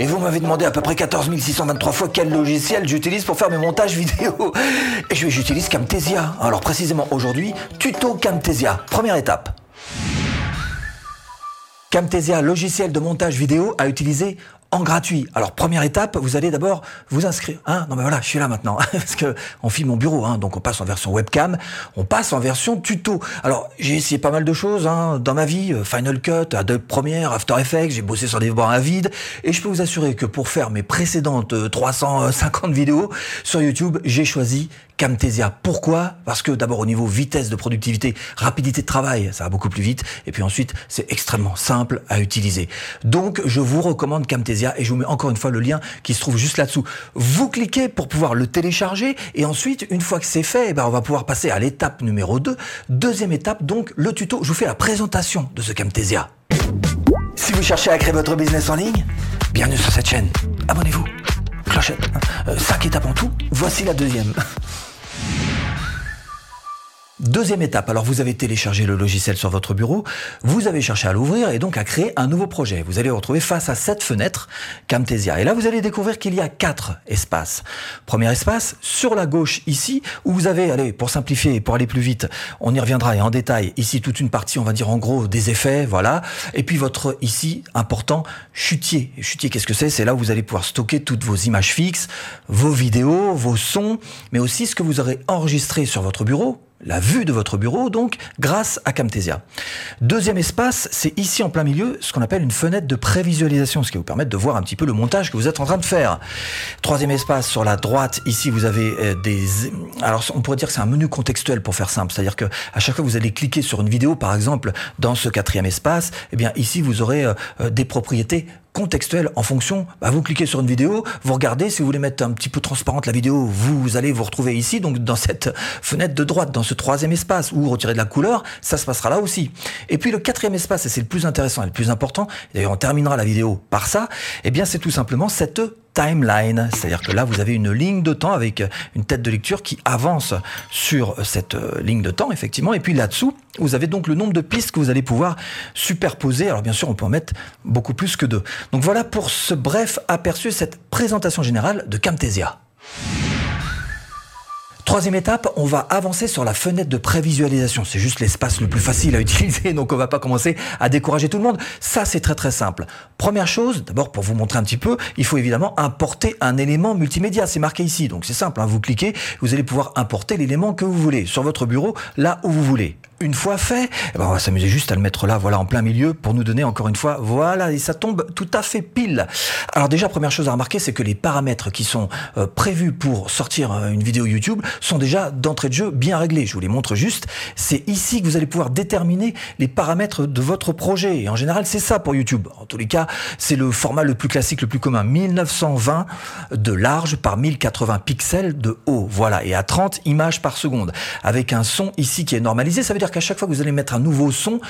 Et vous m'avez demandé à peu près 14 623 fois quel logiciel j'utilise pour faire mes montages vidéo. Et j'utilise Camtasia. Alors précisément aujourd'hui, tuto Camtasia. Première étape. Camtasia, logiciel de montage vidéo à utiliser en gratuit. Alors première étape, vous allez d'abord vous inscrire. Hein? Non mais voilà, je suis là maintenant parce que on filme mon bureau, hein, donc on passe en version webcam, on passe en version tuto. Alors j'ai essayé pas mal de choses hein, dans ma vie, euh, Final Cut, Adobe Premiere, After Effects, j'ai bossé sur des bords à vide et je peux vous assurer que pour faire mes précédentes 350 euh, vidéos sur YouTube, j'ai choisi Camtasia. Pourquoi? Parce que d'abord au niveau vitesse de productivité, rapidité de travail, ça va beaucoup plus vite. Et puis ensuite, c'est extrêmement simple à utiliser. Donc je vous recommande Camtasia et je vous mets encore une fois le lien qui se trouve juste là-dessous. Vous cliquez pour pouvoir le télécharger et ensuite, une fois que c'est fait, eh ben, on va pouvoir passer à l'étape numéro 2. Deuxième étape, donc le tuto. Je vous fais la présentation de ce Camtasia. Si vous cherchez à créer votre business en ligne, bienvenue sur cette chaîne. Abonnez-vous. Clochette. 5 euh, étapes en tout. Voici la deuxième. Deuxième étape, alors vous avez téléchargé le logiciel sur votre bureau, vous avez cherché à l'ouvrir et donc à créer un nouveau projet. Vous allez vous retrouver face à cette fenêtre Camtasia. Et là, vous allez découvrir qu'il y a quatre espaces. Premier espace, sur la gauche ici, où vous avez, allez, pour simplifier, pour aller plus vite, on y reviendra et en détail, ici toute une partie, on va dire en gros, des effets, voilà. Et puis votre, ici, important, chutier. Chutier, qu'est-ce que c'est? C'est là où vous allez pouvoir stocker toutes vos images fixes, vos vidéos, vos sons, mais aussi ce que vous aurez enregistré sur votre bureau, la vue de votre bureau, donc grâce à Camtasia. Deuxième espace, c'est ici en plein milieu ce qu'on appelle une fenêtre de prévisualisation, ce qui vous permettre de voir un petit peu le montage que vous êtes en train de faire. Troisième espace, sur la droite, ici vous avez euh, des... Alors on pourrait dire que c'est un menu contextuel pour faire simple, c'est-à-dire que à chaque fois que vous allez cliquer sur une vidéo, par exemple, dans ce quatrième espace, eh bien ici vous aurez euh, euh, des propriétés contextuel en fonction, bah, vous cliquez sur une vidéo, vous regardez, si vous voulez mettre un petit peu transparente la vidéo, vous allez vous retrouver ici, donc dans cette fenêtre de droite, dans ce troisième espace, ou retirer de la couleur, ça se passera là aussi. Et puis le quatrième espace, et c'est le plus intéressant et le plus important, d'ailleurs on terminera la vidéo par ça, eh bien c'est tout simplement cette timeline, c'est-à-dire que là vous avez une ligne de temps avec une tête de lecture qui avance sur cette euh, ligne de temps effectivement, et puis là-dessous vous avez donc le nombre de pistes que vous allez pouvoir superposer. Alors bien sûr on peut en mettre beaucoup plus que deux. Donc voilà pour ce bref aperçu, cette présentation générale de Camtasia. Troisième étape, on va avancer sur la fenêtre de prévisualisation. C'est juste l'espace le plus facile à utiliser, donc on va pas commencer à décourager tout le monde. Ça, c'est très très simple. Première chose, d'abord pour vous montrer un petit peu, il faut évidemment importer un élément multimédia. C'est marqué ici, donc c'est simple. Hein. Vous cliquez, vous allez pouvoir importer l'élément que vous voulez sur votre bureau, là où vous voulez. Une fois fait, eh ben on va s'amuser juste à le mettre là, voilà, en plein milieu, pour nous donner encore une fois, voilà, et ça tombe tout à fait pile. Alors déjà, première chose à remarquer, c'est que les paramètres qui sont euh, prévus pour sortir euh, une vidéo YouTube sont déjà d'entrée de jeu bien réglés. Je vous les montre juste. C'est ici que vous allez pouvoir déterminer les paramètres de votre projet. Et en général, c'est ça pour YouTube. En tous les cas, c'est le format le plus classique, le plus commun. 1920 de large par 1080 pixels de haut. Voilà. Et à 30 images par seconde. Avec un son ici qui est normalisé. Ça veut dire qu'à chaque fois que vous allez mettre un nouveau son,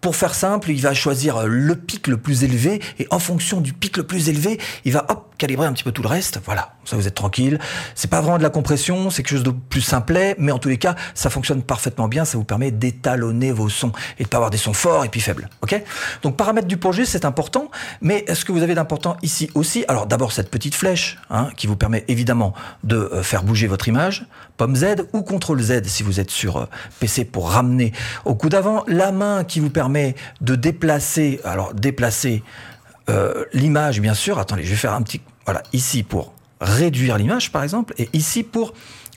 pour faire simple, il va choisir le pic le plus élevé et en fonction du pic le plus élevé, il va hop calibrer un petit peu tout le reste. Voilà, ça vous êtes tranquille. C'est pas vraiment de la compression, c'est quelque chose de plus simplet, mais en tous les cas, ça fonctionne parfaitement bien. Ça vous permet d'étalonner vos sons et de pas avoir des sons forts et puis faibles. Ok? Donc paramètres du projet, c'est important, mais est-ce que vous avez d'important ici aussi? Alors d'abord cette petite flèche hein, qui vous permet évidemment de euh, faire bouger votre image, pomme Z ou CTRL Z si vous êtes sur euh, PC pour ramener au coup d'avant, la main qui vous permet de déplacer, alors déplacer euh, l'image bien sûr. Attendez, je vais faire un petit, voilà, ici pour réduire l'image par exemple, et ici pour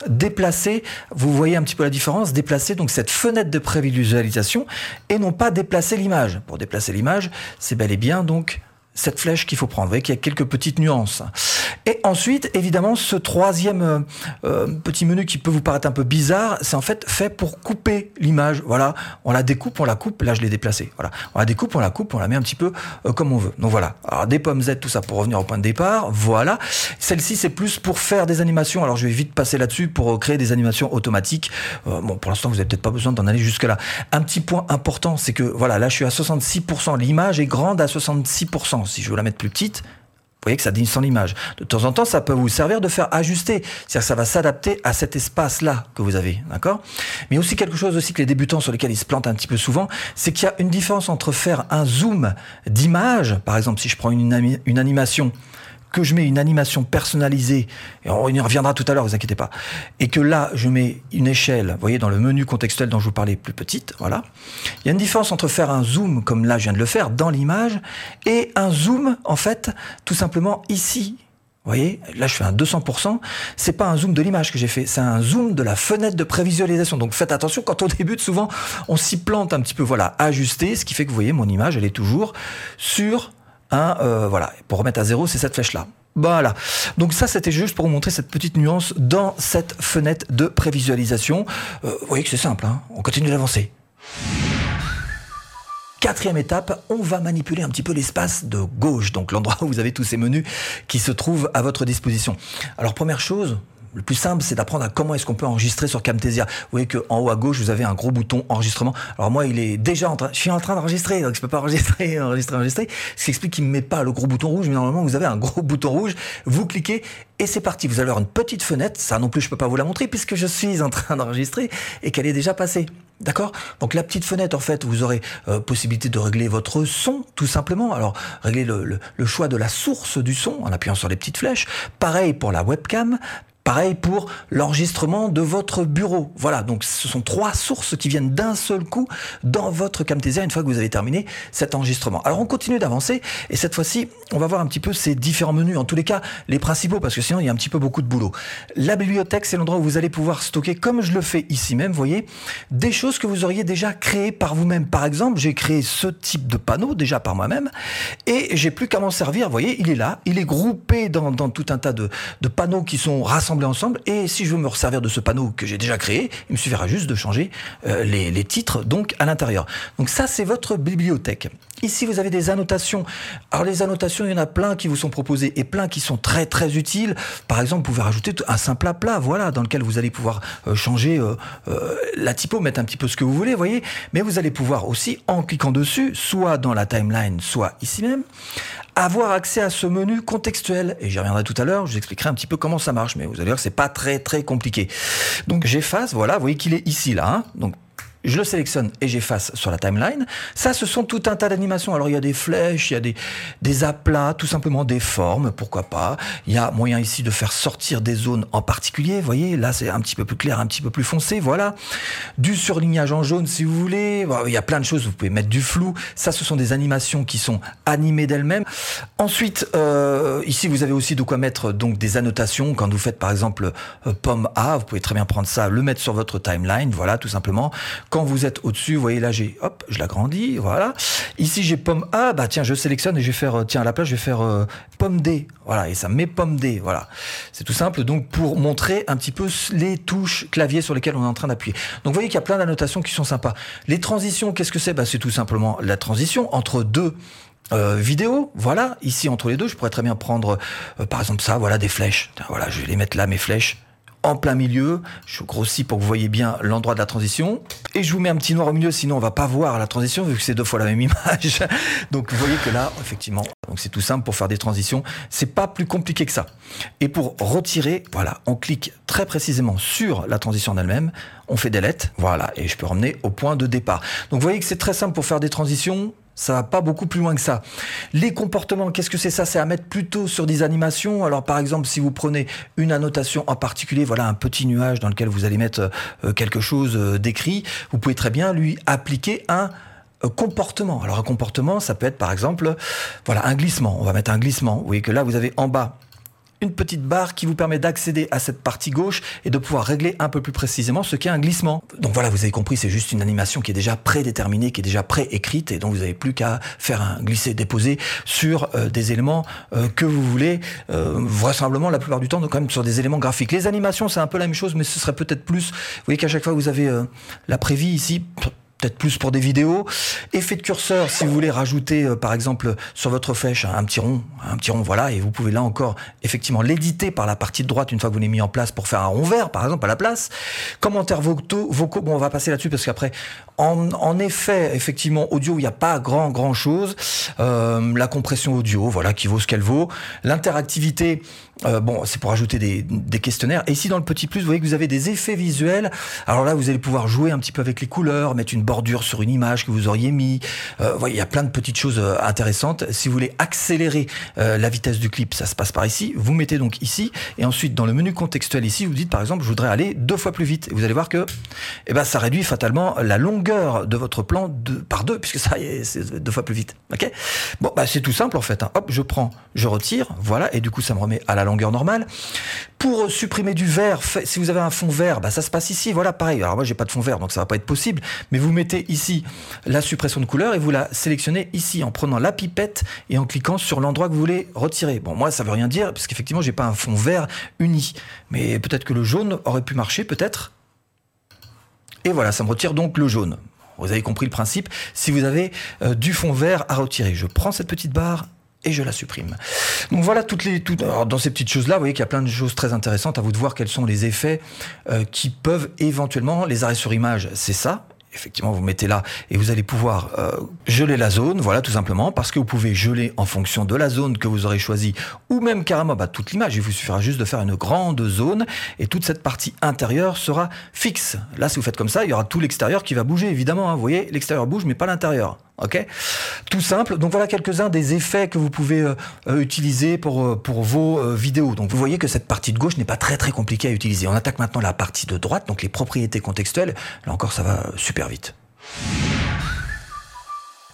déplacer, vous voyez un petit peu la différence, déplacer donc cette fenêtre de prévisualisation et non pas déplacer l'image. Pour déplacer l'image, c'est bel et bien donc cette flèche qu'il faut prendre. Vous voyez qu'il y a quelques petites nuances. Et ensuite, évidemment, ce troisième euh, euh, petit menu qui peut vous paraître un peu bizarre, c'est en fait fait pour couper l'image. Voilà, on la découpe, on la coupe. Là, je l'ai déplacée. Voilà, on la découpe, on la coupe, on la met un petit peu euh, comme on veut. Donc voilà. Alors des pommes Z, tout ça pour revenir au point de départ. Voilà. Celle-ci, c'est plus pour faire des animations. Alors je vais vite passer là-dessus pour créer des animations automatiques. bon, pour l'instant, vous n'avez peut-être pas besoin d'en aller jusque là. Un petit point important, c'est que voilà, là, je suis à 66%. L'image est grande à 66%. Si je veux la mettre plus petite, Vous voyez que ça descend l'image. De temps en temps, ça peut vous servir de faire ajuster. C'est-à-dire que ça va s'adapter à cet espace-là que vous avez. D'accord? Mais aussi quelque chose aussi que les débutants sur lesquels ils se plantent un petit peu souvent, c'est qu'il y a une différence entre faire un zoom d'image. Par exemple, si je prends une animation que je mets une animation personnalisée, et on y reviendra tout à l'heure, vous inquiétez pas, et que là, je mets une échelle, vous voyez, dans le menu contextuel dont je vous parlais, plus petite, voilà. Il y a une différence entre faire un zoom, comme là, je viens de le faire, dans l'image, et un zoom, en fait, tout simplement ici. Vous voyez, là je fais un 200%, c'est pas un zoom de l'image que j'ai fait, c'est un zoom de la fenêtre de prévisualisation. Donc faites attention, quand on débute, souvent on s'y plante un petit peu, voilà, ajuster, ce qui fait que vous voyez, mon image, elle est toujours sur euh, voilà, pour remettre à zéro, c'est cette flèche-là. Voilà. Donc ça, c'était juste pour vous montrer cette petite nuance dans cette fenêtre de prévisualisation. Euh, vous voyez que c'est simple, hein on continue d'avancer. Quatrième étape, on va manipuler un petit peu l'espace de gauche, donc l'endroit où vous avez tous ces menus qui se trouvent à votre disposition. Alors première chose, le plus simple, c'est d'apprendre à comment est-ce qu'on peut enregistrer sur Camtasia. Vous voyez qu'en haut à gauche, vous avez un gros bouton enregistrement. Alors moi, il est déjà en train, je suis en train d'enregistrer, donc je peux pas enregistrer, enregistrer, enregistrer. Ce qui explique qu'il me met pas le gros bouton rouge, mais normalement, vous avez un gros bouton rouge. Vous cliquez et c'est parti. Vous allez avoir une petite fenêtre. Ça non plus, je peux pas vous la montrer puisque je suis en train d'enregistrer et qu'elle est déjà passée. D'accord? Donc la petite fenêtre, en fait, vous aurez euh, possibilité de régler votre son, tout simplement. Alors, régler le, le, choix de la source du son en appuyant sur les petites flèches. Pareil pour la webcam. Pareil pour l'enregistrement de votre bureau. Voilà, donc ce sont trois sources qui viennent d'un seul coup dans votre Camtasia une fois que vous avez terminé cet enregistrement. Alors on continue d'avancer et cette fois-ci, on va voir un petit peu ces différents menus, en tous les cas les principaux, parce que sinon il y a un petit peu beaucoup de boulot. La bibliothèque, c'est l'endroit où vous allez pouvoir stocker, comme je le fais ici même, vous voyez, des choses que vous auriez déjà créées par vous-même. Par exemple, j'ai créé ce type de panneau déjà par moi-même et j'ai plus qu'à m'en servir. Vous voyez, il est là, il est groupé dans, tout un tas de, de panneaux qui sont rassemblés ensemble. Et si je veux me resservir de ce panneau que j'ai déjà créé, il me suffira juste de changer euh, les, titres donc à l'intérieur. Donc ça, c'est votre bibliothèque. Ici, vous avez des annotations. Alors les annotations, il y en a plein qui vous sont proposées et plein qui sont très très utiles. Par exemple, vous pouvez rajouter un simple plat, voilà, dans lequel vous allez pouvoir euh, changer euh, la typo, mettre un petit peu ce que vous voulez, voyez. Mais vous allez pouvoir aussi, en cliquant dessus, soit dans la timeline, soit ici même, avoir accès à ce menu contextuel. Et j'y reviendrai tout à l'heure, je vous expliquerai un petit peu comment ça marche, mais vous allez voir que c'est pas très très compliqué. Donc j'efface, voilà, vous voyez qu'il est ici là. Hein donc je le sélectionne et j'efface sur la timeline. Ça, ce sont tout un tas d'animations. Alors, il y a des flèches, il y a des, des aplats, tout simplement des formes, pourquoi pas. Il y a moyen ici de faire sortir des zones en particulier. Vous voyez, là, c'est un petit peu plus clair, un petit peu plus foncé. Voilà. Du surlignage en jaune, si vous voulez. Il y a plein de choses. Vous pouvez mettre du flou. Ça, ce sont des animations qui sont animées d'elles-mêmes. Ensuite, euh, ici, vous avez aussi de quoi mettre donc des annotations. Quand vous faites, par exemple, euh, pomme A, vous pouvez très bien prendre ça, le mettre sur votre timeline. Voilà, tout simplement. Quand vous êtes au-dessus, vous voyez là, j'ai, hop, je l'agrandis, voilà. Ici, j'ai pomme A, bah tiens, je sélectionne et je vais faire, euh, tiens, à la place, je vais faire euh, pomme D, voilà, et ça met pomme D, voilà. C'est tout simple, donc pour montrer un petit peu les touches clavier sur lesquelles on est en train d'appuyer. Donc vous voyez qu'il y a plein d'annotations qui sont sympas. Les transitions, qu'est-ce que c'est? Bah, C'est tout simplement la transition entre deux euh, vidéos. Voilà, ici entre les deux, je pourrais très bien prendre, par exemple ça, voilà des flèches. Voilà, je vais les mettre là, mes flèches en plein milieu. Je grossis pour que vous voyez bien l'endroit de la transition. Et je vous mets un petit noir au milieu, sinon on va pas voir la transition vu que c'est deux fois la même image. Donc vous voyez que là, effectivement, donc c'est tout simple pour faire des transitions. C'est pas plus compliqué que ça. Et pour retirer, voilà, on clique très précisément sur la transition en elle-même. On fait delete, voilà, et je peux ramener au point de départ. Donc vous voyez que c'est très simple pour faire des transitions. Ça va pas beaucoup plus loin que ça. Les comportements, qu'est-ce que c'est ça? C'est à mettre plutôt sur des animations? Alors par exemple, si vous prenez une annotation en particulier, voilà un petit nuage dans lequel vous allez mettre euh, quelque chose euh, d'écrit, vous pouvez très bien lui appliquer un euh, comportement. Alors un comportement, ça peut être par exemple, voilà un glissement. On va mettre un glissement. Vous voyez que là, vous avez en bas une petite barre qui vous permet d'accéder à cette partie gauche et de pouvoir régler un peu plus précisément ce qu'est un glissement. Donc voilà, vous avez compris, c'est juste une animation qui est déjà prédéterminée, qui est déjà préécrite et donc vous n'avez plus qu'à faire un glisser-déposer sur euh, des éléments euh, que vous voulez, euh, vraisemblablement la plupart du temps, donc quand même sur des éléments graphiques. Les animations, c'est un peu la même chose, mais ce serait peut-être plus, vous voyez qu'à chaque fois vous avez la prévie ici, peut-être plus pour des vidéos. Effet de curseur, si vous voulez rajouter, euh, par exemple, sur votre flèche, un petit rond, un petit rond, voilà, et vous pouvez là encore, effectivement, l'éditer par la partie de droite une fois que vous l'avez mis en place pour faire un rond vert, par exemple, à la place. Commentaires vocaux, vocaux bon, on va passer là-dessus parce qu'après, en, en, effet, effectivement, audio, il n'y a pas grand, grand chose. Euh, la compression audio, voilà, qui vaut ce qu'elle vaut. L'interactivité, euh, bon, c'est pour ajouter des, des, questionnaires. Et ici, dans le petit plus, vous voyez que vous avez des effets visuels. Alors là, vous allez pouvoir jouer un petit peu avec les couleurs, mettre une bordure sur une image que vous auriez mis. Euh, voyez, il y a plein de petites choses euh, intéressantes. Si vous voulez accélérer euh, la vitesse du clip, ça se passe par ici. Vous mettez donc ici, et ensuite dans le menu contextuel ici, vous dites par exemple, je voudrais aller deux fois plus vite. Et vous allez voir que, eh ben, ça réduit fatalement la longueur de votre plan de, par deux, puisque ça c'est deux fois plus vite. Ok? Bon, bah c'est tout simple en fait. Hein. Hop, je prends, je retire, voilà, et du coup ça me remet à la longueur normale. Pour supprimer du vert, si vous avez un fond vert, bah ça se passe ici, voilà, pareil. Alors moi j'ai pas de fond vert, donc ça va pas être possible. Mais vous mettez ici la suppression de couleur et vous la sélectionnez ici en prenant la pipette et en cliquant sur l'endroit que vous voulez retirer. Bon, moi ça veut rien dire parce qu'effectivement j'ai pas un fond vert uni, mais peut-être que le jaune aurait pu marcher, peut-être. Et voilà, ça me retire donc le jaune. Vous avez compris le principe. Si vous avez euh, du fond vert à retirer, je prends cette petite barre et je la supprime. Donc voilà toutes les toutes, alors dans ces petites choses là, vous voyez qu'il y a plein de choses très intéressantes à vous de voir quels sont les effets euh, qui peuvent éventuellement les arrêts sur image, c'est ça effectivement, vous mettez là et vous allez pouvoir euh, geler la zone, voilà, tout simplement, parce que vous pouvez geler en fonction de la zone que vous aurez choisie, ou même carrément bah, toute l'image. Il vous suffira juste de faire une grande zone et toute cette partie intérieure sera fixe. Là, si vous faites comme ça, il y aura tout l'extérieur qui va bouger, évidemment. Hein. vous voyez, l'extérieur bouge, mais pas l'intérieur. Ok Tout simple. Donc voilà quelques-uns des effets que vous pouvez euh, euh, utiliser pour, euh, vos vidéos. Donc vous voyez que cette partie de gauche n'est pas très très compliquée à utiliser. On attaque maintenant la partie de droite, donc les propriétés contextuelles. Là encore, ça va super vite.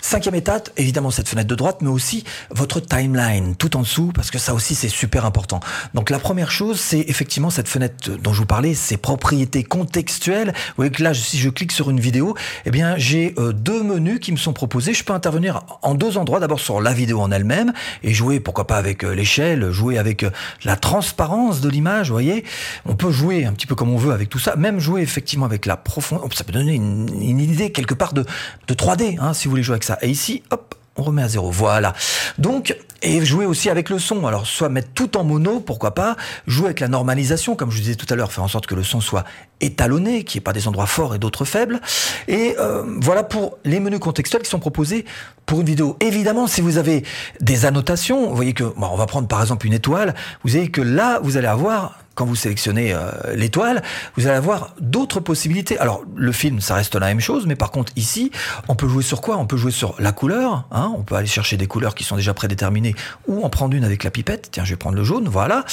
Cinquième étape, évidemment cette fenêtre de droite, mais aussi votre timeline tout en dessous, parce que ça aussi c'est super important. Donc la première chose, c'est effectivement cette fenêtre dont je vous parlais, ses propriétés contextuelles. Vous voyez que là, si je clique sur une vidéo, eh bien j'ai euh, deux menus qui me sont proposés. Je peux intervenir en deux endroits, d'abord sur la vidéo en elle-même et jouer, pourquoi pas avec euh, l'échelle, jouer avec euh, la transparence de l'image. Vous voyez, on peut jouer un petit peu comme on veut avec tout ça, même jouer effectivement avec la profondeur. Ça peut donner une, une idée quelque part de, de 3D, hein, si vous voulez jouer avec ça. Et ici, hop, on remet à zéro. Voilà. Donc, et jouer aussi avec le son. Alors, soit mettre tout en mono, pourquoi pas. Jouer avec la normalisation, comme je vous disais tout à l'heure, faire en sorte que le son soit étalonné, qu'il n'y ait pas des endroits forts et d'autres faibles. Et euh, voilà pour les menus contextuels qui sont proposés pour une vidéo. Évidemment, si vous avez des annotations, vous voyez que, bon, on va prendre par exemple une étoile, vous savez que là, vous allez avoir quand vous sélectionnez euh, l'étoile, vous allez avoir d'autres possibilités. Alors le film, ça reste la même chose, mais par contre ici, on peut jouer sur quoi? On peut jouer sur la couleur. Hein on peut aller chercher des couleurs qui sont déjà prédéterminées, ou en prendre une avec la pipette. Tiens, je vais prendre le jaune. Voilà.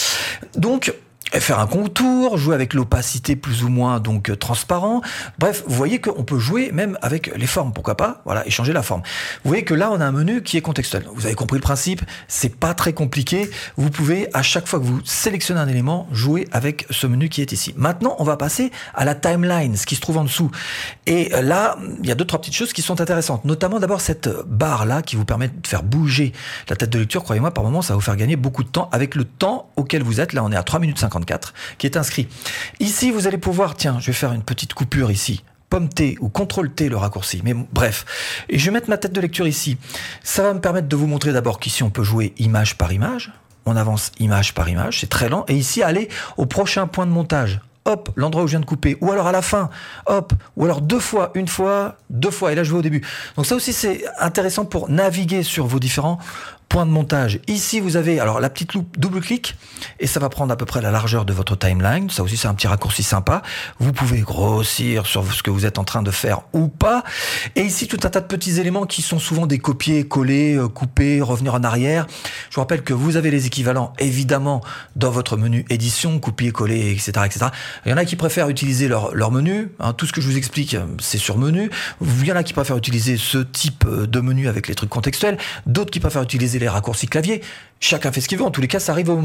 Donc faire un contour, jouer avec l'opacité plus ou moins donc euh, transparent. Bref, vous voyez qu'on peut jouer même avec les formes, pourquoi pas Voilà, et changer la forme. Vous voyez que là, on a un menu qui est contextuel. Vous avez compris le principe, c'est pas très compliqué. Vous pouvez à chaque fois que vous sélectionnez un élément, jouer avec ce menu qui est ici. Maintenant, on va passer à la timeline, ce qui se trouve en dessous. Et euh, là, il y a deux trois petites choses qui sont intéressantes, notamment d'abord cette barre là qui vous permet de faire bouger la tête de lecture. Croyez-moi, par moment, ça va vous faire gagner beaucoup de temps avec le temps auquel vous êtes. Là, on est à 3 minutes 50 qui est inscrit. Ici, vous allez pouvoir, tiens, je vais faire une petite coupure ici. Pomme T ou CTRL T le raccourci. Mais bref. Et je vais mettre ma tête de lecture ici. Ça va me permettre de vous montrer d'abord qu'ici on peut jouer image par image. On avance image par image, c'est très lent. Et ici, aller au prochain point de montage hop, l'endroit où je viens de couper, ou alors à la fin, hop, ou alors deux fois, une fois, deux fois, et là je vais au début. Donc ça aussi c'est intéressant pour naviguer sur vos différents point de montage. Ici, vous avez alors la petite loupe double-clic et ça va prendre à peu près la largeur de votre timeline. Ça aussi, c'est un petit raccourci sympa. Vous pouvez grossir sur ce que vous êtes en train de faire ou pas. Et ici, tout un tas de petits éléments qui sont souvent des copier, coller, euh, couper, revenir en arrière. Je vous rappelle que vous avez les équivalents, évidemment, dans votre menu édition, copier, coller, etc., etc. Il y en a qui préfèrent utiliser leur, menu. Hein. tout ce que je vous explique, c'est sur menu. Il y en a qui préfèrent utiliser ce type euh, de menu avec les trucs contextuels. D'autres qui préfèrent utiliser les raccourcis clavier. Chacun fait ce qu'il veut. En tous les cas, ça arrive au,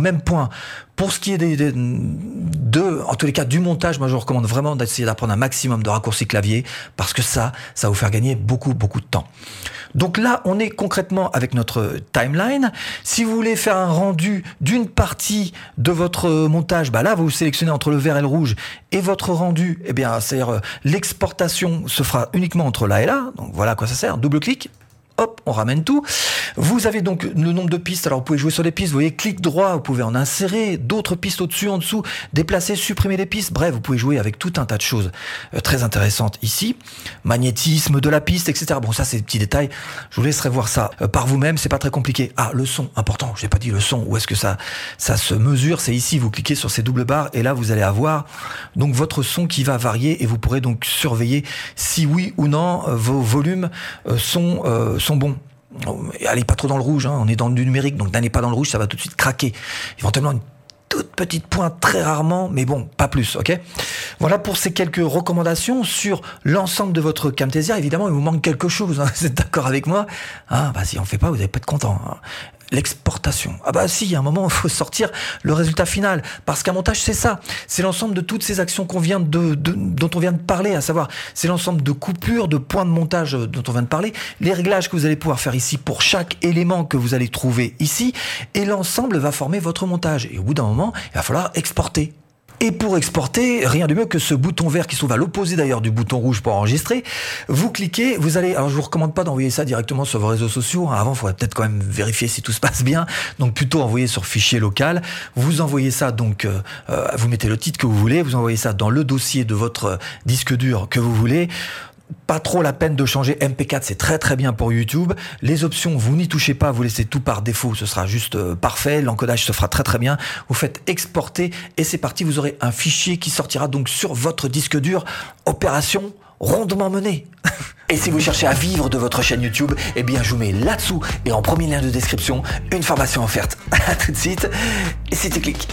même point. Pour ce qui est des, des, de, en tous les cas, du montage, moi, je vous recommande vraiment d'essayer d'apprendre un maximum de raccourcis clavier parce que ça, ça va vous faire gagner beaucoup, beaucoup de temps. Donc là, on est concrètement avec notre timeline. Si vous voulez faire un rendu d'une partie de votre montage, bah là, vous sélectionnez entre le vert et le rouge et votre rendu, eh bien, c'est-à-dire euh, l'exportation se fera uniquement entre là et là. Donc voilà à quoi ça sert. Double clic hop, on ramène tout. Vous avez donc le nombre de pistes. Alors vous pouvez jouer sur les pistes. Vous voyez, clic droit, vous pouvez en insérer d'autres pistes au-dessus, en dessous, déplacer, supprimer les pistes. Bref, vous pouvez jouer avec tout un tas de choses euh, très intéressantes ici. Magnétisme de la piste, etc. Bon, ça c'est des petits détails. Je vous laisserai voir ça euh, par vous-même. C'est pas très compliqué. Ah, le son, important. Je n'ai pas dit le son. Où est-ce que ça, ça se mesure? C'est ici. Vous cliquez sur ces doubles barres et là vous allez avoir donc votre son qui va varier et vous pourrez donc surveiller si oui ou non euh, vos volumes sont sont bons. Allez pas trop dans le rouge, hein. on est dans du numérique, donc n'allez pas dans le rouge, ça va tout de suite craquer. Éventuellement une toute petite pointe très rarement, mais bon, pas plus, ok? Voilà pour ces quelques recommandations sur l'ensemble de votre Camtasia. Évidemment, il vous manque quelque chose, hein. vous êtes d'accord avec moi? Ah, bah, Si on fait pas, vous n'allez pas être content. L'exportation. Ah bah si, il y a un moment, il faut sortir le résultat final. Parce qu'un montage, c'est ça. C'est l'ensemble de toutes ces actions dont on vient de parler, à savoir, c'est l'ensemble de coupures, de points de montage dont on vient de parler, les réglages que vous allez pouvoir faire ici pour chaque élément que vous allez trouver ici, et l'ensemble va former votre montage. Et au bout d'un moment, il va falloir exporter. Et pour exporter, rien de mieux que ce bouton vert qui se trouve à l'opposé d'ailleurs du bouton rouge pour enregistrer. Vous cliquez, vous allez, alors je vous recommande pas d'envoyer ça directement sur vos réseaux sociaux. Avant, il faudrait peut-être quand même vérifier si tout se passe bien. Donc plutôt envoyer sur fichier local. Vous envoyez ça donc, euh, euh, vous mettez le titre que vous voulez, vous envoyez ça dans le dossier de votre disque dur que vous voulez pas trop la peine de changer. MP4, c'est très très bien pour YouTube. Les options, vous n'y touchez pas, vous laissez tout par défaut, ce sera juste euh, parfait. L'encodage se fera très très bien. Vous faites exporter et c'est parti. Vous aurez un fichier qui sortira donc sur votre disque dur. Opération rondement menée. Et si vous cherchez à vivre de votre chaîne YouTube, eh bien je vous mets là-dessous et en premier lien de description une formation offerte. À tout de suite et c'était clic.